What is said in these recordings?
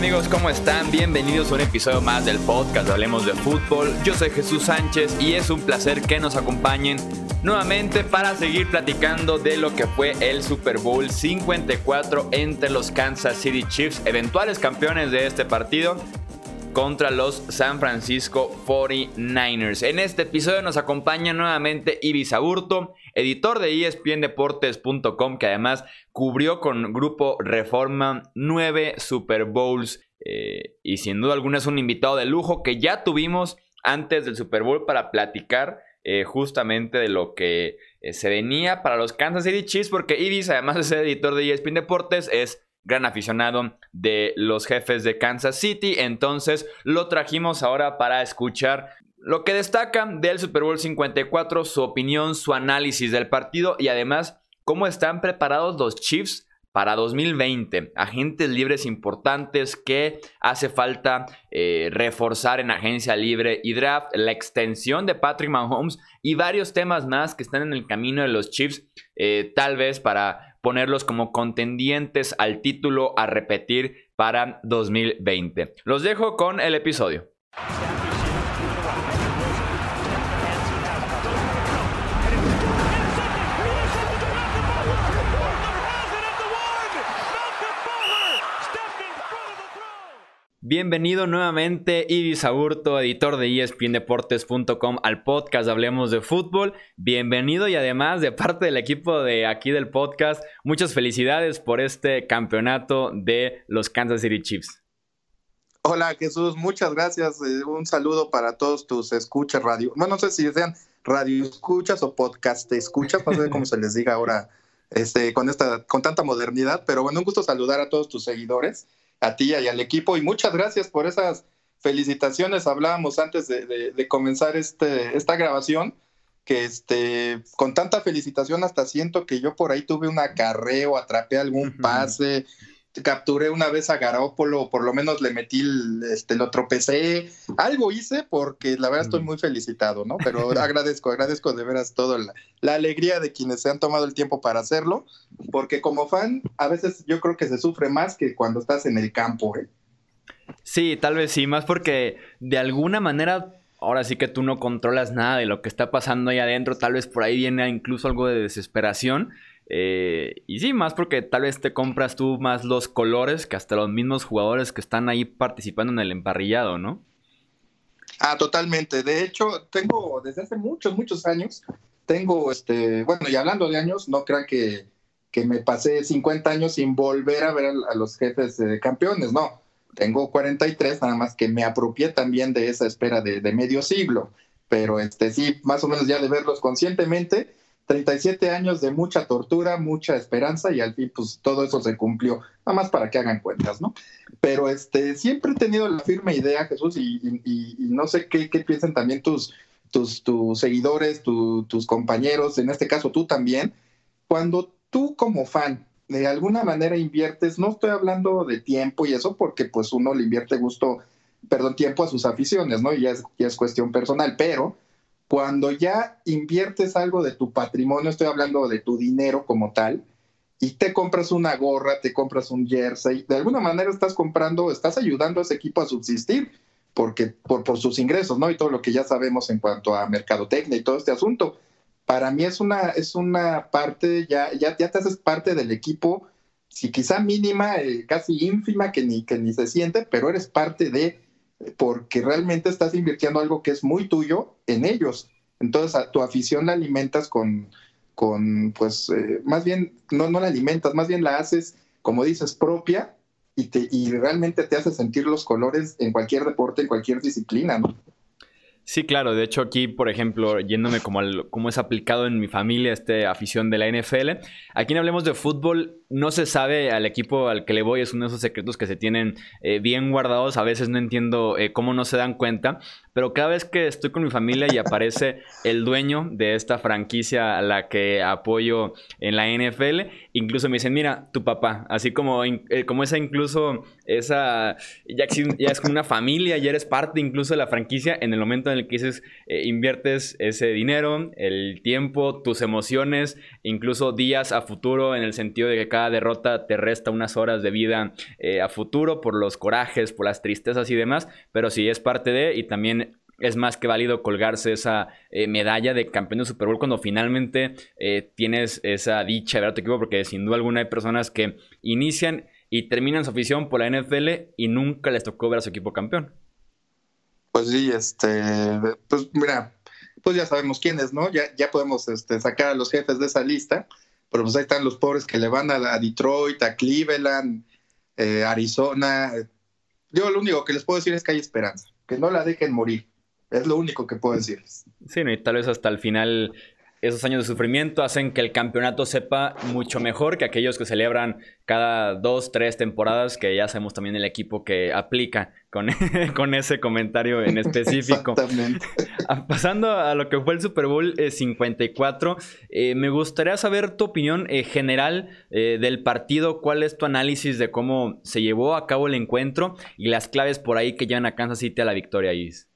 amigos? ¿Cómo están? Bienvenidos a un episodio más del podcast Hablemos de Fútbol. Yo soy Jesús Sánchez y es un placer que nos acompañen nuevamente para seguir platicando de lo que fue el Super Bowl 54 entre los Kansas City Chiefs, eventuales campeones de este partido contra los San Francisco 49ers. En este episodio nos acompaña nuevamente Ibis Aburto, editor de ESPNDeportes.com, que además cubrió con Grupo Reforma nueve Super Bowls. Eh, y sin duda alguna es un invitado de lujo que ya tuvimos antes del Super Bowl para platicar eh, justamente de lo que eh, se venía para los Kansas City Chiefs, porque Ibis, además de ser editor de ESPN Deportes, es gran aficionado de los jefes de Kansas City. Entonces lo trajimos ahora para escuchar lo que destaca del Super Bowl 54, su opinión, su análisis del partido y además cómo están preparados los Chiefs para 2020. Agentes libres importantes que hace falta eh, reforzar en agencia libre y draft, la extensión de Patrick Mahomes y varios temas más que están en el camino de los Chiefs, eh, tal vez para ponerlos como contendientes al título a repetir para 2020. Los dejo con el episodio. Bienvenido nuevamente, Ibis Aburto, editor de ESPNDeportes.com, al podcast Hablemos de Fútbol. Bienvenido y además de parte del equipo de aquí del podcast, muchas felicidades por este campeonato de los Kansas City Chiefs. Hola Jesús, muchas gracias. Eh, un saludo para todos tus escuchas radio. Bueno, no sé si sean radio escuchas o podcast escuchas, no sé cómo se les diga ahora este, con, esta, con tanta modernidad, pero bueno, un gusto saludar a todos tus seguidores a ti y al equipo y muchas gracias por esas felicitaciones. Hablábamos antes de, comenzar este, esta grabación que este, con tanta felicitación hasta siento que yo por ahí tuve un acarreo, atrapé algún pase, capturé una vez a Garópolo, por lo menos le metí, este, lo tropecé, algo hice porque la verdad estoy muy felicitado, ¿no? Pero agradezco, agradezco de veras todo la, la, alegría de quienes se han tomado el tiempo para hacerlo, porque como fan a veces yo creo que se sufre más que cuando estás en el campo, ¿eh? Sí, tal vez sí, más porque de alguna manera ahora sí que tú no controlas nada de lo que está pasando ahí adentro, tal vez por ahí viene incluso algo de desesperación eh, y sí, más porque tal vez te compras tú más los colores que hasta los mismos jugadores que están ahí participando en el emparrillado, ¿no? Ah, totalmente. De hecho, tengo desde hace muchos, muchos años, tengo, este, bueno, y hablando de años, no crean que, que me pasé 50 años sin volver a ver a, los jefes campeones, no. Tengo 43, nada más que me apropié también de esa espera de, de medio siglo. Pero este sí, más o menos ya de verlos conscientemente 37 años de mucha tortura, mucha esperanza y al fin pues todo eso se cumplió, nada más para que hagan cuentas, ¿no? Pero este, siempre he tenido la firme idea, Jesús, y, no sé qué, qué, piensan también tus, tus, seguidores, tus compañeros, en este caso tú también, cuando tú como fan de alguna manera inviertes, no estoy hablando de tiempo y eso porque pues uno le invierte gusto, perdón, tiempo a sus aficiones, ¿no? Y ya es, ya es cuestión personal, pero cuando ya inviertes algo de tu patrimonio, estoy hablando de tu dinero como tal, y te compras una gorra, te compras un jersey, de alguna manera estás comprando, estás ayudando a ese equipo a subsistir, porque por, por sus ingresos, ¿no? Y todo lo que ya sabemos en cuanto a mercadotecnia y todo este asunto. Para mí es una, es una parte, ya, ya, ya te haces parte del equipo, si quizá mínima, eh, casi ínfima, que ni, que ni se siente, pero eres parte de porque realmente estás invirtiendo algo que es muy tuyo en ellos. Entonces, a tu afición la alimentas con, con pues, eh, más bien, no, no la alimentas, más bien la haces, como dices, propia y, te, y realmente te hace sentir los colores en cualquier deporte, en cualquier disciplina, ¿no? Sí, claro. De hecho, aquí, por ejemplo, yéndome como, al, como es aplicado en mi familia esta afición de la NFL, aquí en Hablemos de Fútbol no se sabe al equipo al que le voy, es uno de esos secretos que se tienen eh, bien guardados. A veces no entiendo eh, cómo no se dan cuenta, pero cada vez que estoy con mi familia y aparece el dueño de esta franquicia a la que apoyo en la NFL, incluso me dicen, mira, tu papá, así como, eh, como esa incluso, esa, ya, es como una familia, ya eres parte incluso de la franquicia en el momento en el que dices, eh, inviertes ese dinero, el tiempo, tus emociones, incluso días a futuro, en el sentido de que cada derrota te resta unas horas de vida eh, a futuro por los corajes, por las tristezas y demás, pero sí es parte de, y también es más que válido colgarse esa eh, medalla de campeón de Super Bowl cuando finalmente eh, tienes esa dicha de ver a tu equipo, porque sin duda alguna hay personas que inician y terminan su afición por la NFL y nunca les tocó ver a su equipo campeón. Pues sí, este, pues mira, pues ya sabemos quiénes, ¿no? Ya, ya podemos este, sacar a los jefes de esa lista, pero pues ahí están los pobres que le van a, Detroit, a Cleveland, eh, Arizona. Yo lo único que les puedo decir es que hay esperanza, que no la dejen morir. Es lo único que puedo decirles. Sí, y tal vez hasta el final esos años de sufrimiento hacen que el campeonato sepa mucho mejor que aquellos que celebran cada dos, tres temporadas, que ya sabemos también el equipo que aplica con, con ese comentario en específico. Exactamente. Ah, pasando a lo que fue el Super Bowl 54, eh, eh, me gustaría saber tu opinión eh, general del partido, cuál es tu análisis de cómo se llevó a cabo el encuentro y las claves por ahí que llevan a Kansas City a la victoria, Is.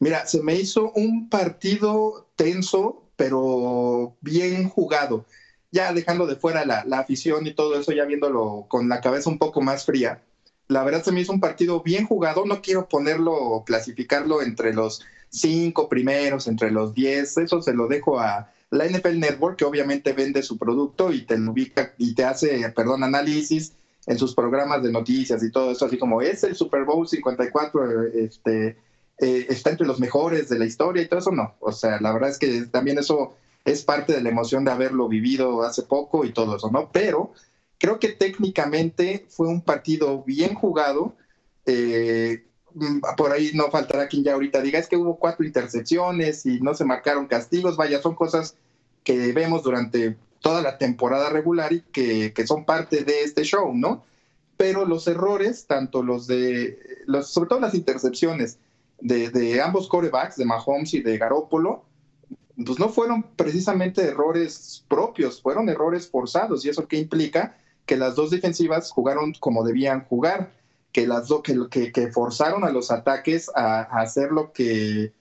Mira, se me hizo un partido tenso, pero bien jugado. Ya dejando de fuera la, afición y todo eso, ya viéndolo con la cabeza un poco más fría. La verdad se me hizo un partido bien jugado. No quiero ponerlo, clasificarlo entre los cinco primeros, entre los diez. Eso se lo dejo a la NFL Network, que obviamente vende su producto y te ubica y te hace, perdón, análisis en sus programas de noticias y todo eso, así como es el Super Bowl 54, este eh, está entre los mejores de la historia y todo eso, no. O sea, la verdad es que también eso es parte de la emoción de haberlo vivido hace poco y todo eso, ¿no? Pero creo que técnicamente fue un partido bien jugado. Eh, mm, por ahí no faltará quien ya ahorita diga, es que hubo cuatro intercepciones y no se marcaron castigos, vaya, son cosas que vemos durante toda la temporada regular y que, que son parte de este show, ¿no? Pero los errores, tanto los de, los, sobre todo las intercepciones, de, ambos corebacks, de Mahomes y de Garópolo, pues no fueron precisamente errores propios, fueron errores forzados. ¿Y eso qué implica? Que las dos defensivas jugaron como debían jugar, que las dos que, que, forzaron a los ataques a, hacer lo que,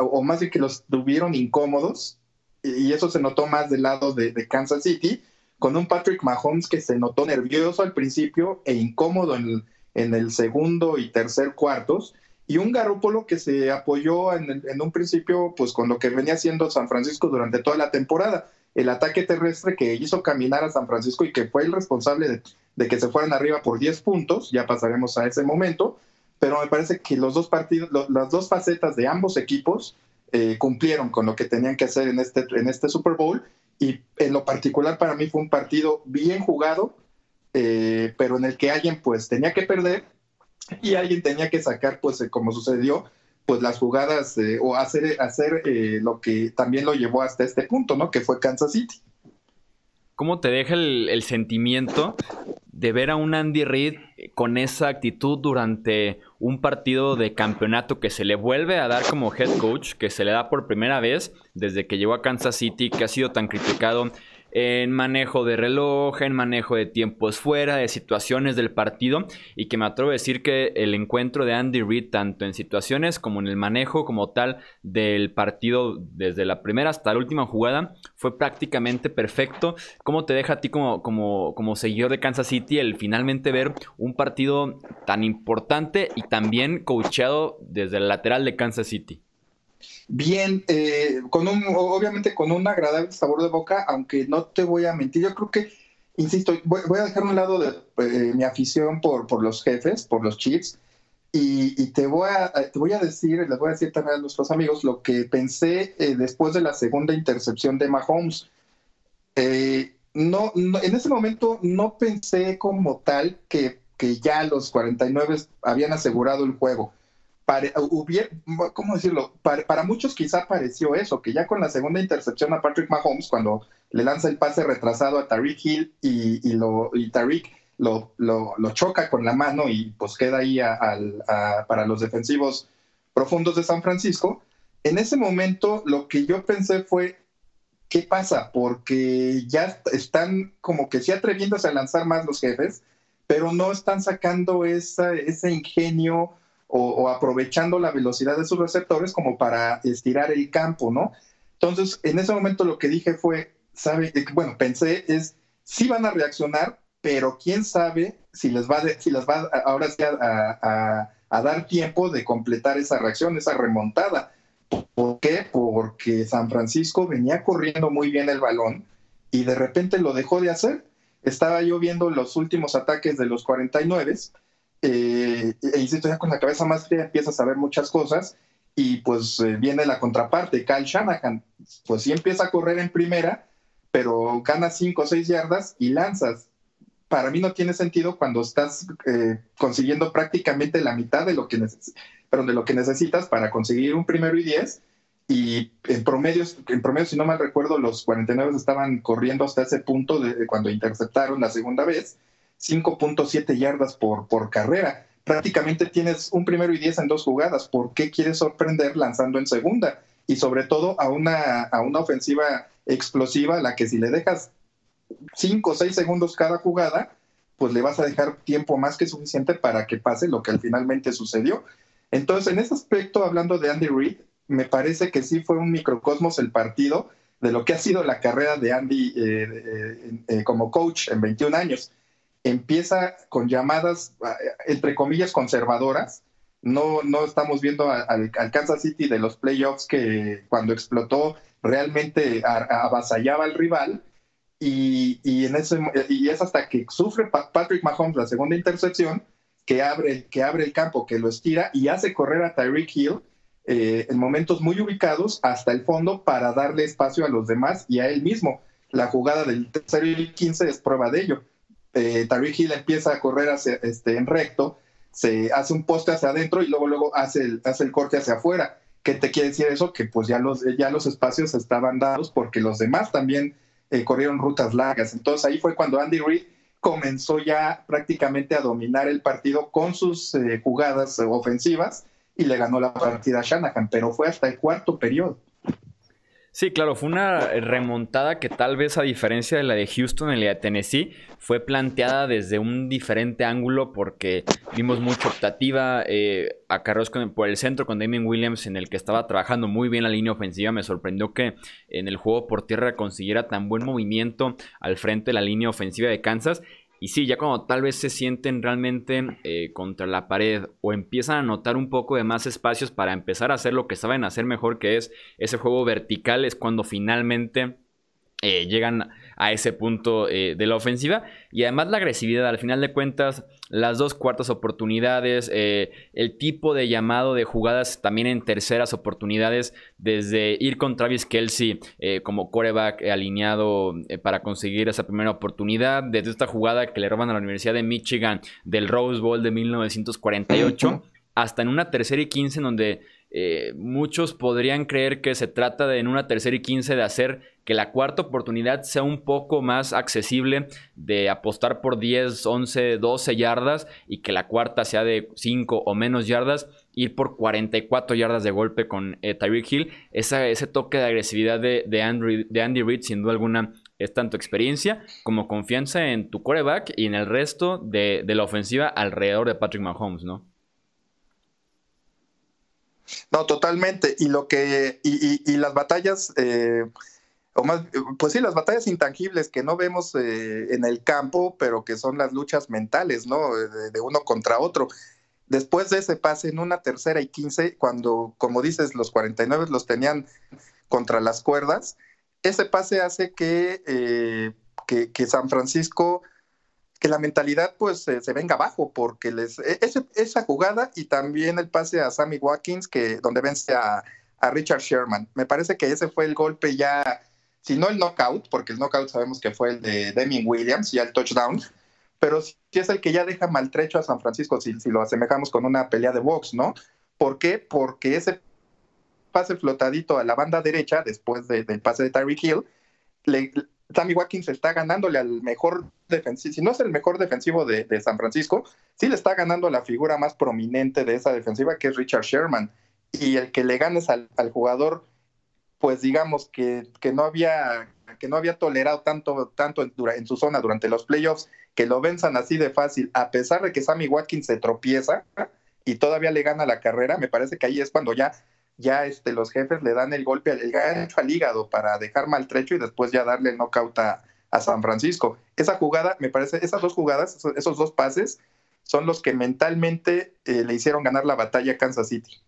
o más bien que los tuvieron incómodos, y eso se notó más del lado de, de, Kansas City, con un Patrick Mahomes que se notó nervioso al principio e incómodo en en el segundo y tercer cuartos, y un Garópolo que se apoyó en, un principio pues con lo que venía haciendo San Francisco durante toda la temporada, el ataque terrestre que hizo caminar a San Francisco y que fue el responsable de, que se fueran arriba por 10 puntos, ya pasaremos a ese momento, pero me parece que los dos partidos, las dos facetas de ambos equipos eh, cumplieron con lo que tenían que hacer en este, en este Super Bowl y en lo particular para mí fue un partido bien jugado, eh, pero en el que alguien pues tenía que perder y alguien tenía que sacar, pues eh, como sucedió, pues las jugadas eh, o hacer, hacer eh, lo que también lo llevó hasta este punto, ¿no? Que fue Kansas City. ¿Cómo te deja el, sentimiento de ver a un Andy Reid con esa actitud durante un partido de campeonato que se le vuelve a dar como head coach, que se le da por primera vez desde que llegó a Kansas City, que ha sido tan criticado en manejo de reloj, en manejo de tiempos fuera, de situaciones del partido y que me atrevo a decir que el encuentro de Andy Reid tanto en situaciones como en el manejo como tal del partido desde la primera hasta la última jugada fue prácticamente perfecto. ¿Cómo te deja a ti como, como, como seguidor de Kansas City el finalmente ver un partido tan importante y también coacheado desde el lateral de Kansas City? Bien, eh, con un, obviamente con un agradable sabor de boca, aunque no te voy a mentir, yo creo que, insisto, voy, a dejar un lado de eh, mi afición por, por los jefes, por los Chiefs, y, te, voy a, te voy a decir, les voy a decir también a nuestros amigos lo que pensé eh, después de la segunda intercepción de Mahomes. no, en ese momento no pensé como tal que, que ya los 49 habían asegurado el juego hubiera, ¿cómo decirlo? Para, muchos quizá pareció eso, que ya con la segunda intercepción a Patrick Mahomes, cuando le lanza el pase retrasado a Tariq Hill y, lo, y Tariq lo, lo, choca con la mano y pues queda ahí para los defensivos profundos de San Francisco. En ese momento lo que yo pensé fue, ¿qué pasa? Porque ya están como que sí atreviéndose a lanzar más los jefes, pero no están sacando ese ingenio o, aprovechando la velocidad de sus receptores como para estirar el campo, ¿no? Entonces, en ese momento lo que dije fue, sabe, eh, bueno, pensé es, sí van a reaccionar, pero quién sabe si les va, si les va ahora sí a, dar tiempo de completar esa reacción, esa remontada. ¿Por qué? Porque San Francisco venía corriendo muy bien el balón y de repente lo dejó de hacer. Estaba yo viendo los últimos ataques de los 49 eh, e insisto, ya con la cabeza más fría empiezas a ver muchas cosas y pues eh, viene la contraparte, Kyle Shanahan, pues sí empieza a correr en primera, pero gana 5 o 6 yardas y lanzas. Para mí no tiene sentido cuando estás eh, consiguiendo prácticamente la mitad de lo, que pero de lo que necesitas para conseguir un primero y 10 y en promedio, en promedio, si no mal recuerdo, los 49 estaban corriendo hasta ese punto de cuando interceptaron la segunda vez 5.7 yardas por, por carrera. Prácticamente tienes un primero y diez en dos jugadas. ¿Por qué quieres sorprender lanzando en segunda? Y sobre todo a una, a una ofensiva explosiva, la que si le dejas 5 o 6 segundos cada jugada, pues le vas a dejar tiempo más que suficiente para que pase lo que finalmente sucedió. Entonces, en ese aspecto, hablando de Andy Reid, me parece que sí fue un microcosmos el partido de lo que ha sido la carrera de Andy eh, eh, eh, como coach en 21 años empieza con llamadas, entre comillas, conservadoras. No, no estamos viendo al, Kansas City de los playoffs que cuando explotó realmente avasallaba al rival. Y, y es hasta que sufre Patrick Mahomes la segunda intercepción que abre, que abre el campo, que lo estira y hace correr a Tyreek Hill eh, en momentos muy ubicados hasta el fondo para darle espacio a los demás y a él mismo. La jugada del tercero y 15 es prueba de ello eh, Tariq Hill empieza a correr hacia, este, en recto, se hace un poste hacia adentro y luego, luego hace, el, hace el corte hacia afuera. ¿Qué te quiere decir eso? Que pues ya los, ya los espacios estaban dados porque los demás también eh, corrieron rutas largas. Entonces ahí fue cuando Andy Reid comenzó ya prácticamente a dominar el partido con sus eh, jugadas ofensivas y le ganó la partida a Shanahan, pero fue hasta el cuarto periodo. Sí, claro, fue una remontada que tal vez a diferencia de la de Houston y la de Tennessee, fue planteada desde un diferente ángulo porque vimos mucha optativa eh, a carros por el centro con Damien Williams en el que estaba trabajando muy bien la línea ofensiva. Me sorprendió que en el juego por tierra consiguiera tan buen movimiento al frente de la línea ofensiva de Kansas y sí, ya cuando tal vez se sienten realmente eh, contra la pared o empiezan a notar un poco de más espacios para empezar a hacer lo que saben hacer mejor, que es ese juego vertical, es cuando finalmente eh, llegan a ese punto eh, de la ofensiva. Y además la agresividad, al final de cuentas, las dos cuartas oportunidades, eh, el tipo de llamado de jugadas también en terceras oportunidades, desde ir con Travis Kelsey eh, como coreback alineado para conseguir esa primera oportunidad, desde esta jugada que le roban a la Universidad de Michigan del Rose Bowl de 1948, hasta en una tercera y quince en donde eh, muchos podrían creer que se trata de en una tercera y quince de hacer que la cuarta oportunidad sea un poco más accesible, de apostar por 10, 11, 12 yardas y que la cuarta sea de 5 o menos yardas, ir por 44 yardas de golpe con eh, Tyreek Hill. ese toque de agresividad de, de, de Andy Reid, sin duda alguna, es tanto experiencia como confianza en tu coreback y en el resto de, de la ofensiva alrededor de Patrick Mahomes, ¿no? No, totalmente. Y lo que, y, y, las batallas, eh, o más, pues sí, las batallas intangibles que no vemos eh, en el campo, pero que son las luchas mentales, ¿no? De, uno contra otro. Después de ese pase en una tercera y quince, cuando, como dices, los 49 los tenían contra las cuerdas, ese pase hace que, eh, que, que San Francisco que la mentalidad pues se venga abajo, porque les, e, esa jugada y también el pase a Sammy Watkins, que, donde vence a, Richard Sherman. Me parece que ese fue el golpe ya, si no el knockout, porque el knockout sabemos que fue el de Deming Williams, ya el touchdown, pero sí es el que ya deja maltrecho a San Francisco, si, si lo asemejamos con una pelea de box, ¿no? ¿Por qué? Porque ese pase flotadito a la banda derecha, después del pase de Tyreek Hill, le, Sammy Watkins está ganándole al mejor defensivo, si no es el mejor defensivo de, San Francisco, sí le está ganando a la figura más prominente de esa defensiva, que es Richard Sherman. y el que le ganes al, jugador, pues digamos que, que, no había que no había tolerado tanto, tanto en, en, su zona durante los playoffs, que lo venzan así de fácil, a pesar de que Sammy Watkins se tropieza y todavía le gana la carrera, me parece que ahí es cuando ya, ya este, los jefes le dan el golpe, el gancho al hígado para dejar maltrecho y después ya darle el knockout a, a San Francisco. Esa jugada, me parece, esas dos jugadas, esos, dos pases, son los que mentalmente eh, le hicieron ganar la batalla a Kansas City.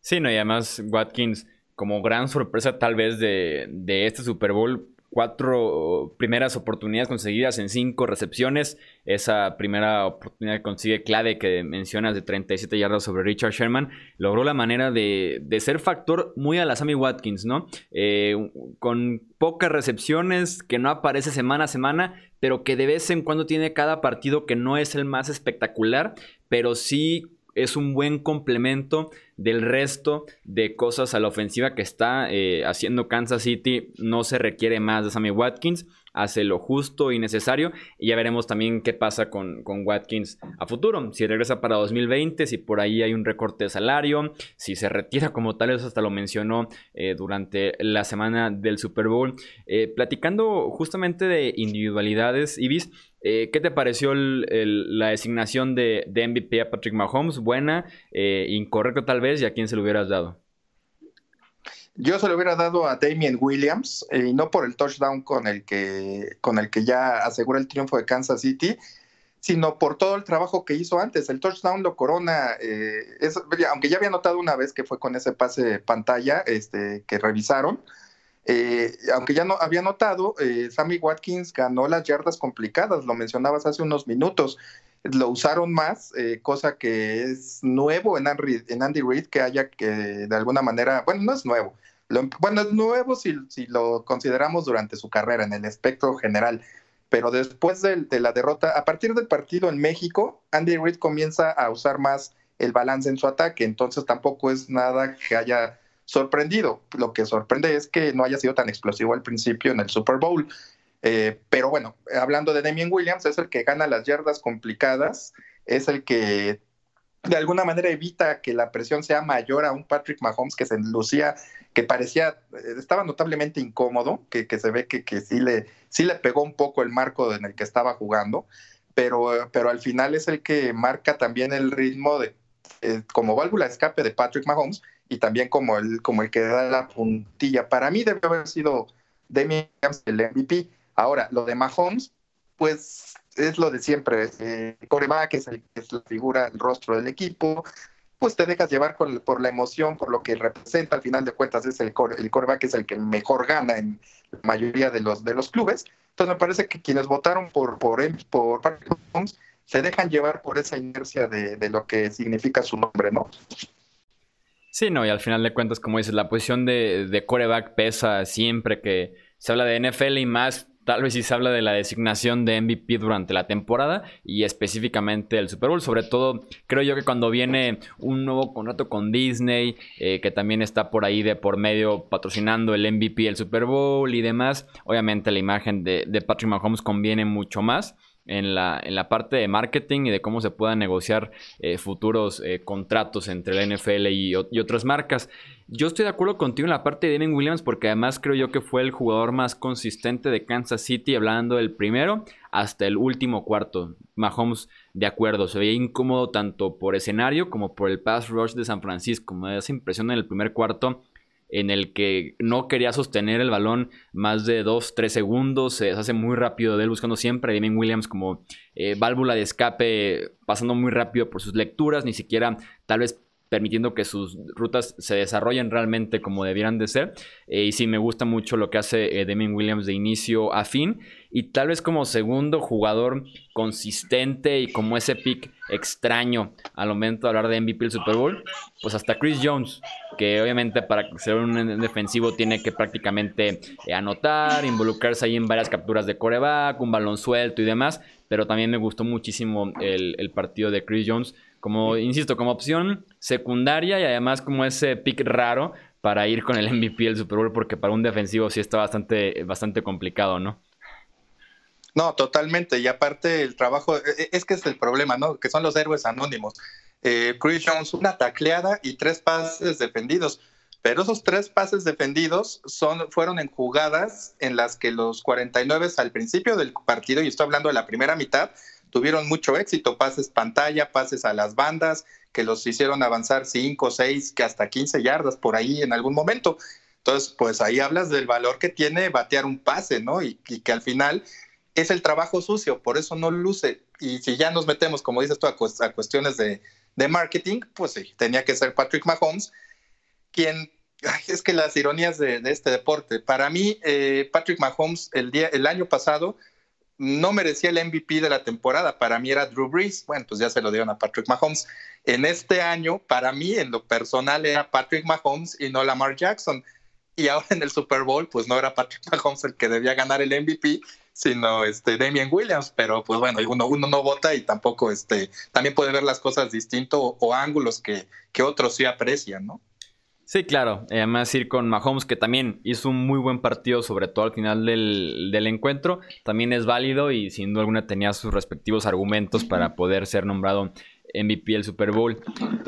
Sí, no, y además Watkins, como gran sorpresa tal vez de este Super Bowl, cuatro primeras oportunidades conseguidas en cinco recepciones. Esa primera oportunidad que consigue clave que mencionas de 37 yardas sobre Richard Sherman, logró la manera de, ser factor muy a la Sammy Watkins, ¿no? Eh, con pocas recepciones, que no aparece semana a semana, pero que de vez en cuando tiene cada partido que no es el más espectacular, pero sí es un buen complemento del resto de cosas a la ofensiva que está eh, haciendo Kansas City. No se requiere más de Sammy Watkins hace lo justo y necesario. Y ya veremos también qué pasa con, con, Watkins a futuro. Si regresa para 2020, si por ahí hay un recorte de salario, si se retira como tal, eso hasta lo mencionó eh, durante la semana del Super Bowl. Eh, platicando justamente de individualidades, Ibis. Eh, ¿Qué te pareció la designación de, MVP a Patrick Mahomes? ¿Buena? ¿Incorrecto tal vez? ¿Y a quién se lo hubieras dado? Yo se lo hubiera dado a Damien Williams, eh, no por el touchdown con el, que, con el que ya asegura el triunfo de Kansas City, sino por todo el trabajo que hizo antes. El touchdown lo corona, eh, aunque ya había notado una vez que fue con ese pase pantalla este, que revisaron, eh, aunque ya no había notado, Sammy Watkins ganó las yardas complicadas, lo mencionabas hace unos minutos. Lo usaron más, eh, cosa que es nuevo en Andy, en Andy Reid, que haya que de alguna manera, bueno, no es nuevo, bueno, es nuevo si, lo consideramos durante su carrera en el espectro general, pero después de, de, la derrota, a partir del partido en México, Andy Reid comienza a usar más el balance en su ataque, entonces tampoco es nada que haya sorprendido. Lo que sorprende es que no haya sido tan explosivo al principio en el Super Bowl. Eh, pero bueno, hablando de Damien Williams, es el que gana las yardas complicadas, es el que de alguna manera evita que la presión sea mayor a un Patrick Mahomes que se lucía, que parecía, eh, estaba notablemente incómodo, que, se ve que, que, sí, le, sí le pegó un poco el marco en el que estaba jugando, pero, pero al final es el que marca también el ritmo de, eh, como válvula de escape de Patrick Mahomes y también como el, como el que da la puntilla. Para mí debe haber sido Williams el MVP Ahora, lo de Mahomes, pues es lo de siempre. Eh, coreback es, la figura, el rostro del equipo. Pues te dejas llevar por la emoción, por lo que representa. Al final de cuentas, es el, el coreback es el que mejor gana en la mayoría de los, de los clubes. Entonces, me parece que quienes votaron por, por, por Mahomes se dejan llevar por esa inercia de, de lo que significa su nombre, ¿no? Sí, no, y al final de cuentas, como dices, la posición de, de coreback pesa siempre que se habla de NFL y más Tal vez si se habla de la designación de MVP durante la temporada y específicamente el Super Bowl. Sobre todo, creo yo que cuando viene un nuevo contrato con Disney, eh, que también está por ahí de por medio patrocinando el MVP, el Super Bowl y demás, obviamente la imagen de, de Patrick Mahomes conviene mucho más en la, en la parte de marketing y de cómo se puedan negociar eh, futuros eh, contratos entre la NFL y, otras marcas. Yo estoy de acuerdo contigo en la parte de Devin Williams porque además creo yo que fue el jugador más consistente de Kansas City, hablando del primero hasta el último cuarto. Mahomes, de acuerdo, se veía incómodo tanto por escenario como por el pass rush de San Francisco. Me da esa impresión en el primer cuarto en el que no quería sostener el balón más de 2-3 segundos, se hace muy rápido de él buscando siempre a Damien Williams como eh, válvula de escape, pasando muy rápido por sus lecturas, ni siquiera tal vez permitiendo que sus rutas se desarrollen realmente como debieran de ser. Eh, y sí, me gusta mucho lo que hace eh, Damien Williams de inicio a fin. Y tal vez como segundo jugador consistente y como ese pick extraño al momento de hablar de MVP el Super Bowl, pues hasta Chris Jones, que obviamente para ser un defensivo tiene que prácticamente eh, anotar, involucrarse ahí en varias capturas de coreback, un balón suelto y demás. Pero también me gustó muchísimo el partido de Chris Jones como, insisto, como opción secundaria y además como ese pick raro para ir con el MVP del Super Bowl, porque para un defensivo sí está bastante, bastante complicado, ¿no? No, totalmente. Y aparte el trabajo, e, e, es que es el problema, ¿no? Que son los héroes anónimos. eh, Chris Jones una tacleada y tres pases defendidos. Pero esos tres pases defendidos son, fueron en jugadas en las que los 49 al principio del partido, y estoy hablando de la primera mitad, tuvieron mucho éxito, pases pantalla, pases a las bandas, que los hicieron avanzar 5, 6, que hasta 15 yardas por ahí en algún momento. Entonces, pues ahí hablas del valor que tiene batear un pase, ¿no? Y, y que al final es el trabajo sucio, por eso no luce. Y si ya nos metemos, como dices tú, a, cuestiones de, marketing, pues sí, tenía que ser Patrick Mahomes, quien, es que las ironías de, este deporte, para mí, eh, Patrick Mahomes el, día, el año pasado no merecía el MVP de la temporada, para mí era Drew Brees, bueno, pues ya se lo dieron a Patrick Mahomes. En este año, para mí, en lo personal, era Patrick Mahomes y no Lamar Jackson. Y ahora en el Super Bowl, pues no era Patrick Mahomes el que debía ganar el MVP, sino este Damian Williams, pero pues bueno, uno, uno no vota y tampoco este, también puede ver las cosas distinto o, ángulos que, que otros sí aprecian, ¿no? Sí, claro. Además, ir con Mahomes, que también hizo un muy buen partido, sobre todo al final del, del, encuentro, también es válido y sin duda alguna tenía sus respectivos argumentos para poder ser nombrado MVP del Super Bowl.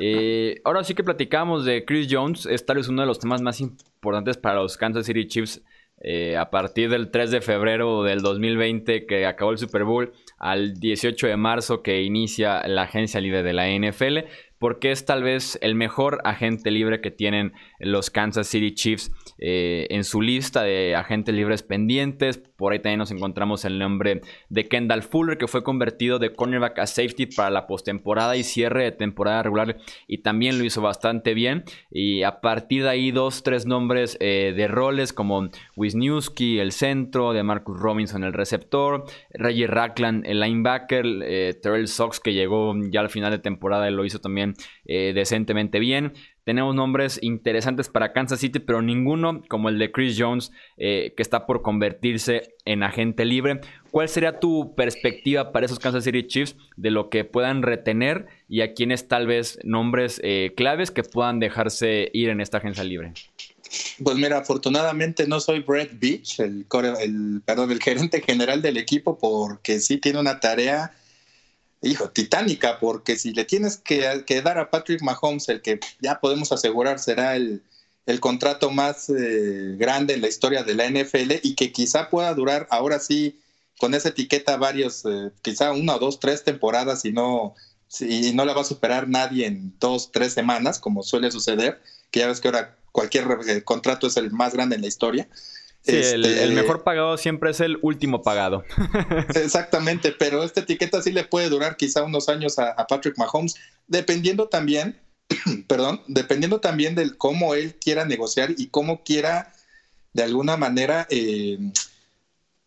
Eh, ahora sí que platicamos de Chris Jones, es tal vez uno de los temas más importantes para los Kansas City Chiefs eh, a partir del 3 de febrero del 2020 que acabó el Super Bowl al 18 de marzo que inicia la agencia libre de la NFL porque es tal vez el mejor agente libre que tienen los Kansas City Chiefs eh, en su lista de agentes libres pendientes. Por ahí también nos encontramos el nombre de Kendall Fuller, que fue convertido de cornerback a safety para la postemporada y cierre de temporada regular, y también lo hizo bastante bien. Y a partir de ahí, dos, tres nombres eh, de roles como Wisniewski, el centro, de Marcus Robinson, el receptor, Reggie Rackland, el linebacker, eh, Terrell Sox, que llegó ya al final de temporada y lo hizo también decentemente bien. Tenemos nombres interesantes para Kansas City, pero ninguno como el de Chris Jones, eh, que está por convertirse en agente libre. ¿Cuál sería tu perspectiva para esos Kansas City Chiefs de lo que puedan retener y a quienes tal vez nombres eh, claves que puedan dejarse ir en esta agencia libre? Pues mira, afortunadamente no soy Brett Beach, el, el, perdón, el gerente general del equipo, porque sí tiene una tarea hijo, titánica, porque si le tienes que, dar a Patrick Mahomes, el que ya podemos asegurar será el, contrato más eh, grande en la historia de la NFL y que quizá pueda durar ahora sí con esa etiqueta varios, eh, quizá una, dos, tres temporadas y no, si, no la va a superar nadie en dos, tres semanas, como suele suceder, que ya ves que ahora cualquier eh, contrato es el más grande en la historia. Sí, el, este, mejor pagado siempre es el último pagado. Exactamente, pero esta etiqueta sí le puede durar quizá unos años a, Patrick Mahomes, dependiendo también, perdón, dependiendo también de cómo él quiera negociar y cómo quiera de alguna manera, eh,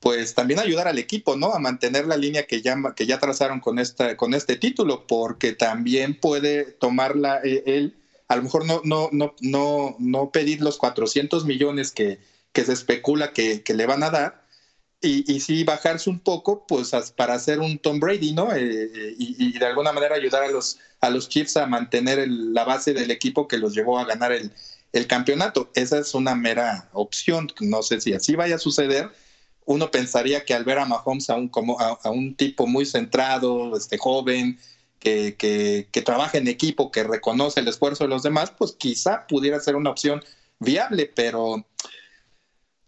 pues también ayudar al equipo, ¿no? A mantener la línea que ya, que ya trazaron con, esta, con este título, porque también puede tomarla eh, él, a lo mejor no, no, no, no, no pedir los 400 millones que que se especula que, le van a dar, y, y, sí bajarse un poco, pues para hacer un Tom Brady, ¿no? Eh, eh, y, de alguna manera ayudar a los, a los Chiefs a mantener la base del equipo que los llevó a ganar el, campeonato. Esa es una mera opción, no sé si así vaya a suceder. Uno pensaría que al ver a Mahomes a un, como, a, un tipo muy centrado, este joven, que, que, que trabaja en equipo, que reconoce el esfuerzo de los demás, pues quizá pudiera ser una opción viable, pero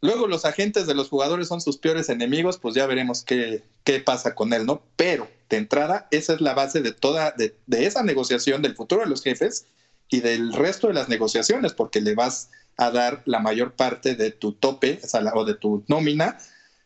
Luego los agentes de los jugadores son sus peores enemigos, pues ya veremos qué, qué pasa con él, ¿no? Pero de entrada, esa es la base de toda, de, esa negociación del futuro de los jefes y del resto de las negociaciones, porque le vas a dar la mayor parte de tu tope o, de tu nómina,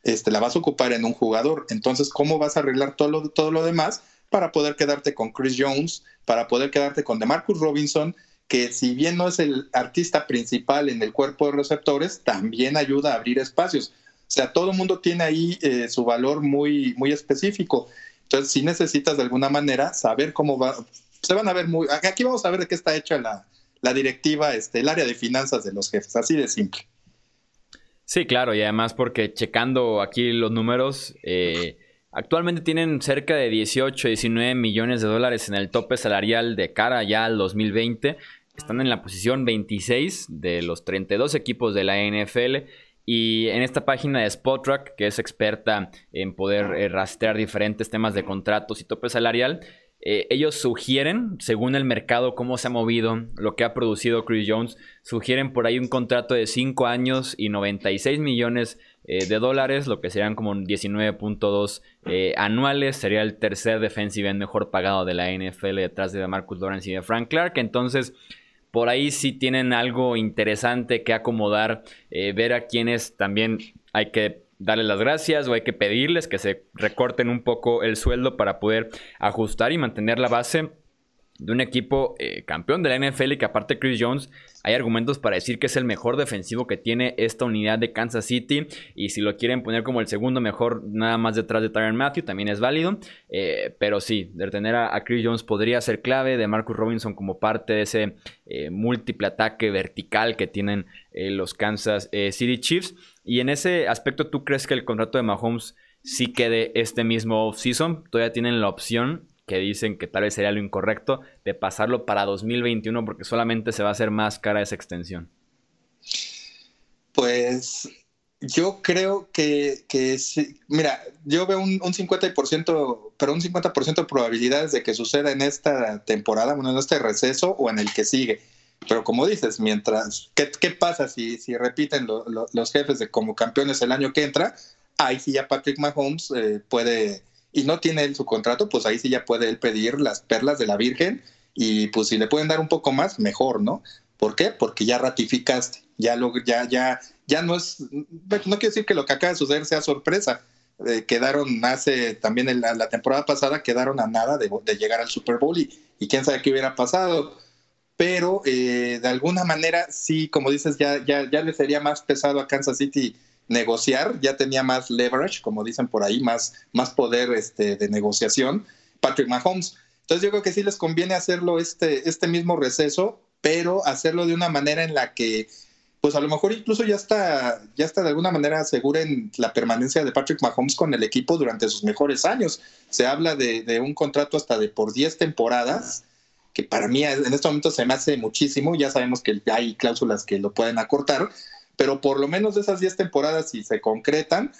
este, la vas a ocupar en un jugador. Entonces, ¿cómo vas a arreglar todo lo, todo lo demás para poder quedarte con Chris Jones, para poder quedarte con DeMarcus Robinson? Que si bien no es el artista principal en el cuerpo de receptores, también ayuda a abrir espacios. O sea, todo el mundo tiene ahí eh, su valor muy, muy específico. Entonces, si necesitas de alguna manera saber cómo va, se van a ver muy, aquí vamos a ver de qué está hecha la, la directiva, este, el área de finanzas de los jefes, así de simple. Sí, claro, y además porque checando aquí los números, eh, actualmente tienen cerca de 18, 19 millones de dólares en el tope salarial de cara ya al 2020. Están en la posición 26 de los 32 equipos de la NFL. Y en esta página de Spotrack, que es experta en poder eh, rastrear diferentes temas de contratos y tope salarial, eh, ellos sugieren, según el mercado, cómo se ha movido, lo que ha producido Chris Jones, sugieren por ahí un contrato de 5 años y 96 millones eh, de dólares, lo que serían como 19.2 eh, anuales. Sería el tercer defensive end mejor pagado de la NFL detrás de Marcus Lawrence y de Frank Clark. Entonces, por ahí sí tienen algo interesante que acomodar, ver a quienes también hay que darles las gracias o hay que pedirles que se recorten un poco el sueldo para poder ajustar y mantener la base de un equipo eh, campeón de la NFL y que aparte Chris Jones hay argumentos para decir que es el mejor defensivo que tiene esta unidad de Kansas City. Y si lo quieren poner como el segundo mejor nada más detrás de Tyron Matthew también es válido. Eh, pero sí, de tener a, Chris Jones podría ser clave de Marcus Robinson como parte de ese eh, múltiple ataque vertical que tienen los Kansas City Chiefs. Y en ese aspecto, ¿tú crees que el contrato de Mahomes sí quede este mismo off-season? Todavía tienen la opción que dicen que tal vez sería lo incorrecto de pasarlo para 2021 porque solamente se va a hacer más cara esa extensión. Pues yo creo que, que sí. Mira, yo veo un, un 50%, pero un 50% de probabilidades de que suceda en esta temporada, bueno, en este receso o en el que sigue. Pero como dices, mientras, ¿qué, qué pasa si, si repiten los jefes de como campeones el año que entra? Ahí sí ya Patrick Mahomes eh, puede, y no tiene él su contrato, pues ahí sí ya puede él pedir las perlas de la Virgen y pues si le pueden dar un poco más, mejor, ¿no? ¿Por qué? Porque ya ratificaste, ya lo, ya, ya, ya no es, no quiero decir que lo que acaba de suceder sea sorpresa. Eh, quedaron hace también en la, temporada pasada quedaron a nada de, llegar al Super Bowl y, y quién sabe qué hubiera pasado pero eh, de alguna manera sí, como dices, ya, ya, ya le sería más pesado a Kansas City negociar, ya tenía más leverage, como dicen por ahí, más, más poder este, de negociación, Patrick Mahomes. Entonces yo creo que sí les conviene hacerlo este, este mismo receso, pero hacerlo de una manera en la que, pues a lo mejor incluso ya está, ya está de alguna manera aseguren la permanencia de Patrick Mahomes con el equipo durante sus mejores años. Se habla de, de un contrato hasta de por 10 temporadas que para mí en este momento se me hace muchísimo, ya sabemos que hay cláusulas que lo pueden acortar, pero por lo menos de esas 10 temporadas, si se concretan,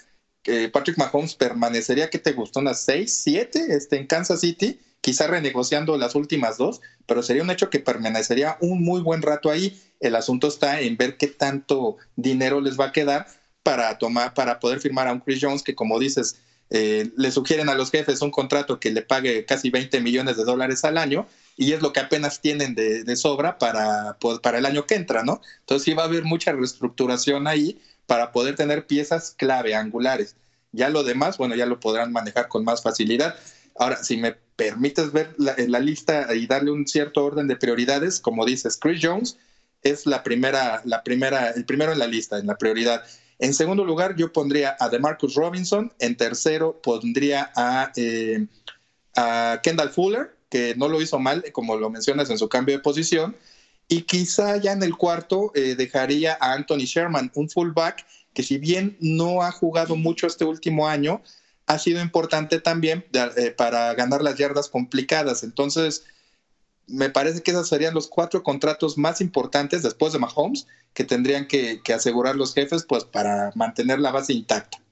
que Patrick Mahomes permanecería, que te gustó? Unas 6, 7 este, en Kansas City, quizá renegociando las últimas dos, pero sería un hecho que permanecería un muy buen rato ahí. El asunto está en ver qué tanto dinero les va a quedar para tomar, para poder firmar a un Chris Jones que, como dices, eh, le sugieren a los jefes un contrato que le pague casi 20 millones de dólares al año y es lo que apenas tienen de, sobra para, pues, para el año que entra, ¿no? Entonces sí va a haber mucha reestructuración ahí para poder tener piezas clave, angulares. Ya lo demás, bueno, ya lo podrán manejar con más facilidad. Ahora, si me permites ver la, lista y darle un cierto orden de prioridades, como dices, Chris Jones es la primera, la primera, el primero en la lista, en la prioridad. En segundo lugar, yo pondría a DeMarcus Robinson. En tercero, pondría a, eh, a Kendall Fuller que no lo hizo mal, como lo mencionas en su cambio de posición. Y quizá ya en el cuarto eh, dejaría a Anthony Sherman, un fullback que si bien no ha jugado mucho este último año, ha sido importante también eh, para ganar las yardas complicadas. Entonces, me parece que esos serían los cuatro contratos más importantes después de Mahomes que tendrían que, que asegurar los jefes pues, para mantener la base intacta.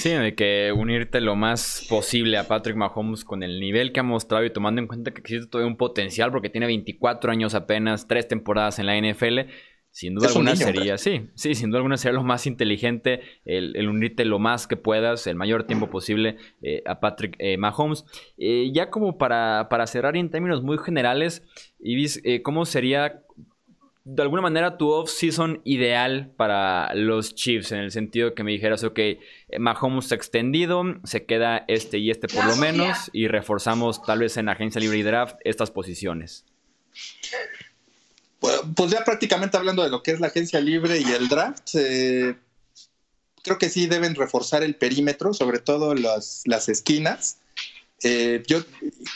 Sí, de que unirte lo más posible a Patrick Mahomes con el nivel que ha mostrado y tomando en cuenta que existe todavía un potencial porque tiene 24 años apenas, tres temporadas en la NFL. Sin duda alguna sería, sí, sí, sin duda alguna sería lo más inteligente el, unirte lo más que puedas, el mayor tiempo posible eh, a Patrick eh, Mahomes. Eh, ya como para, para cerrar en términos muy generales, Ibis, ¿cómo sería de alguna manera tu off-season ideal para los Chiefs, en el sentido que me dijeras, ok, Mahomes extendido, se queda este y este por lo menos, y reforzamos tal vez en agencia libre y draft estas posiciones. Pues ya prácticamente hablando de lo que es la agencia libre y el draft, eh, creo que sí deben reforzar el perímetro, sobre todo las, las esquinas. Eh, yo,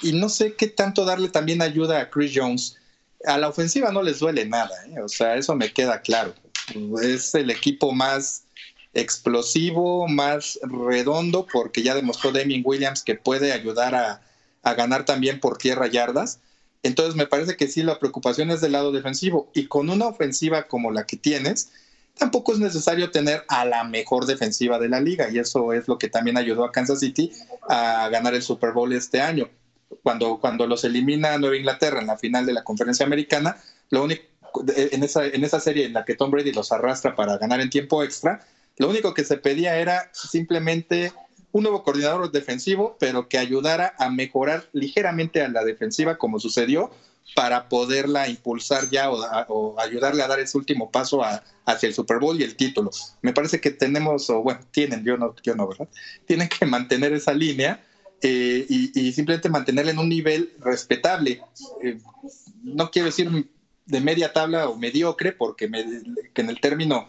y no sé qué tanto darle también ayuda a Chris Jones a la ofensiva no les duele nada, ¿eh? o sea, eso me queda claro. Es el equipo más explosivo, más redondo, porque ya demostró Damien Williams que puede ayudar a, ganar también por tierra yardas. Entonces me parece que sí, la preocupación es del lado defensivo. Y con una ofensiva como la que tienes, tampoco es necesario tener a la mejor defensiva de la liga. Y eso es lo que también ayudó a Kansas City a ganar el Super Bowl este año cuando, cuando los elimina Nueva Inglaterra en la final de la conferencia americana, lo único, en esa, en esa serie en la que Tom Brady los arrastra para ganar en tiempo extra, lo único que se pedía era simplemente un nuevo coordinador defensivo, pero que ayudara a mejorar ligeramente a la defensiva, como sucedió, para poderla impulsar ya o, ayudarle a dar ese último paso hacia el Super Bowl y el título. Me parece que tenemos, o bueno, tienen, yo no, yo no, ¿verdad? Tienen que mantener esa línea eh, y, simplemente mantenerla en un nivel respetable. Eh, no quiero decir de media tabla o mediocre, porque que en el término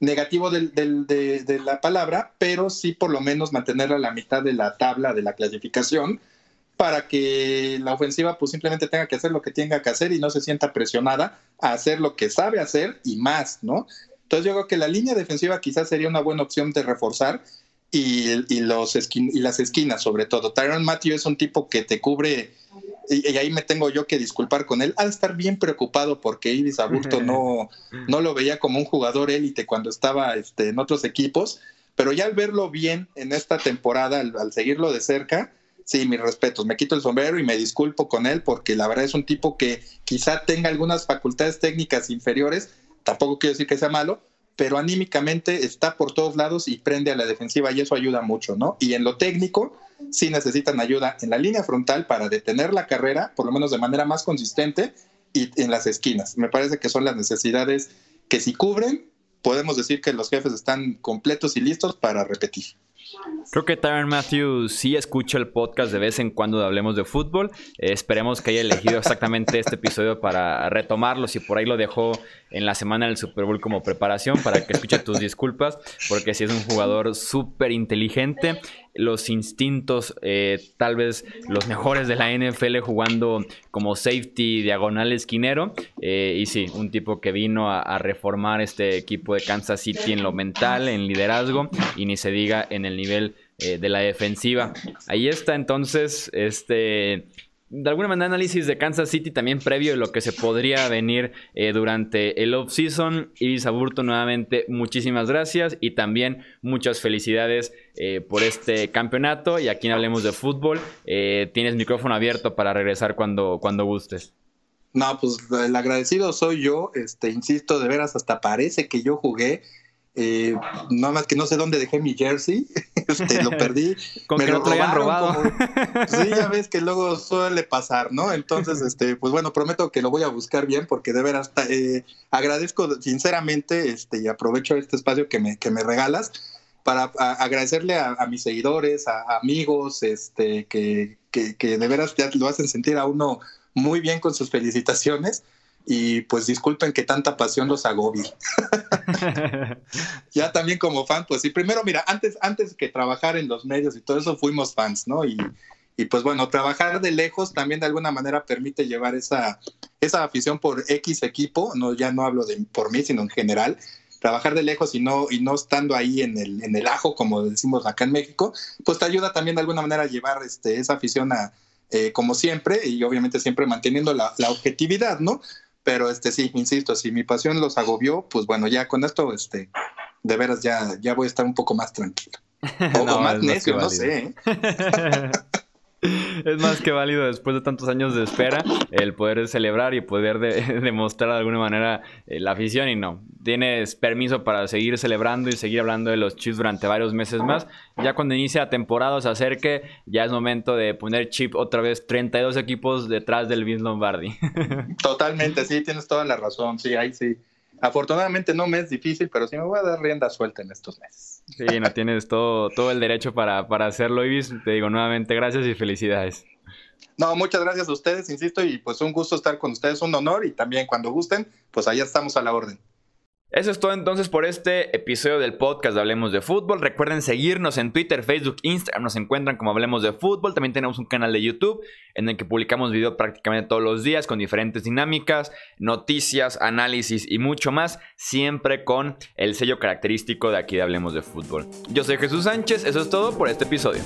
negativo de, la palabra, pero sí por lo menos mantenerla a la mitad de la tabla de la clasificación para que la ofensiva pues simplemente tenga que hacer lo que tenga que hacer y no se sienta presionada a hacer lo que sabe hacer y más, ¿no? Entonces yo creo que la línea defensiva quizás sería una buena opción de reforzar y, los y las esquinas sobre todo. Tyron Matthew es un tipo que te cubre y, ahí me tengo yo que disculpar con él, al estar bien preocupado porque Ibis Aburto no, no lo veía como un jugador élite cuando estaba este, en otros equipos, pero ya al verlo bien en esta temporada, al, seguirlo de cerca, sí, mis respetos, me quito el sombrero y me disculpo con él porque la verdad es un tipo que quizá tenga algunas facultades técnicas inferiores, tampoco quiero decir que sea malo, pero anímicamente está por todos lados y prende a la defensiva y eso ayuda mucho, ¿no? Y en lo técnico, sí necesitan ayuda en la línea frontal para detener la carrera, por lo menos de manera más consistente, y en las esquinas. Me parece que son las necesidades que si cubren, podemos decir que los jefes están completos y listos para repetir. Creo que Tyron Matthew sí escucha el podcast de vez en cuando hablemos de fútbol. Eh, esperemos que haya elegido exactamente este episodio para retomarlo. Si por ahí lo dejó en la semana del Super Bowl como preparación, para que escuche tus disculpas, porque si es un jugador súper inteligente los instintos eh, tal vez los mejores de la NFL jugando como safety diagonal esquinero. Eh, y sí, un tipo que vino a, reformar este equipo de Kansas City en lo mental, en liderazgo y ni se diga en el nivel eh, de la defensiva. Ahí está entonces este de alguna manera análisis de Kansas City también previo de lo que se podría venir eh, durante el off-season. Ibis Aburto nuevamente muchísimas gracias y también muchas felicidades eh, por este campeonato y aquí en Hablemos de Fútbol eh, tienes micrófono abierto para regresar cuando, cuando gustes. No, pues el agradecido soy yo, este, insisto, de veras hasta parece que yo jugué eh, nada más que no sé dónde dejé mi jersey, este, lo perdí. me lo, robado. sí, ya ves que luego suele pasar, ¿no? Entonces, este, pues bueno, prometo que lo voy a buscar bien porque de veras eh, agradezco sinceramente este, y aprovecho este espacio que me, que me regalas para agradecerle a, mis seguidores, a, amigos, este, que, que, que de veras ya lo hacen sentir a uno muy bien con sus felicitaciones y pues disculpen que tanta pasión los agobie. ya también como fan, pues sí, primero mira, antes, antes que trabajar en los medios y todo eso fuimos fans, ¿no? Y, y pues bueno, trabajar de lejos también de alguna manera permite llevar esa, esa afición por X equipo, no, ya no hablo de por mí, sino en general, trabajar de lejos y no, y no estando ahí en el, en el ajo, como decimos acá en México, pues te ayuda también de alguna manera a llevar este, esa afición a, eh, como siempre, y obviamente siempre manteniendo la, la objetividad, ¿no? Pero este sí, insisto, si mi pasión los agobió, pues bueno, ya con esto, este, de veras ya, ya voy a estar un poco más tranquilo. O, más necio, no sé. es más que válido después de tantos años de espera el poder celebrar y poder demostrar de alguna manera eh, la afición y no. Tienes permiso para seguir celebrando y seguir hablando de los Chiefs durante varios meses más. Ya cuando inicia temporada o se acerque, ya es momento de poner chip otra vez 32 equipos detrás del Vince Lombardi. Totalmente, sí, tienes toda la razón. Sí, ahí sí. Afortunadamente no me es difícil, pero sí me voy a dar rienda suelta en estos meses. Sí, no tienes todo, todo el derecho para, para hacerlo, Ibis. Te digo nuevamente gracias y felicidades. No, muchas gracias a ustedes, insisto, y pues un gusto estar con ustedes, un honor, y también cuando gusten, pues allá estamos a la orden. Eso es todo entonces por este episodio del podcast de Hablemos de Fútbol. Recuerden seguirnos en Twitter, Facebook, Instagram. Nos encuentran como Hablemos de Fútbol. También tenemos un canal de YouTube en el que publicamos video prácticamente todos los días con diferentes dinámicas, noticias, análisis y mucho más. Siempre con el sello característico de aquí de Hablemos de Fútbol. Yo soy Jesús Sánchez. Eso es todo por este episodio.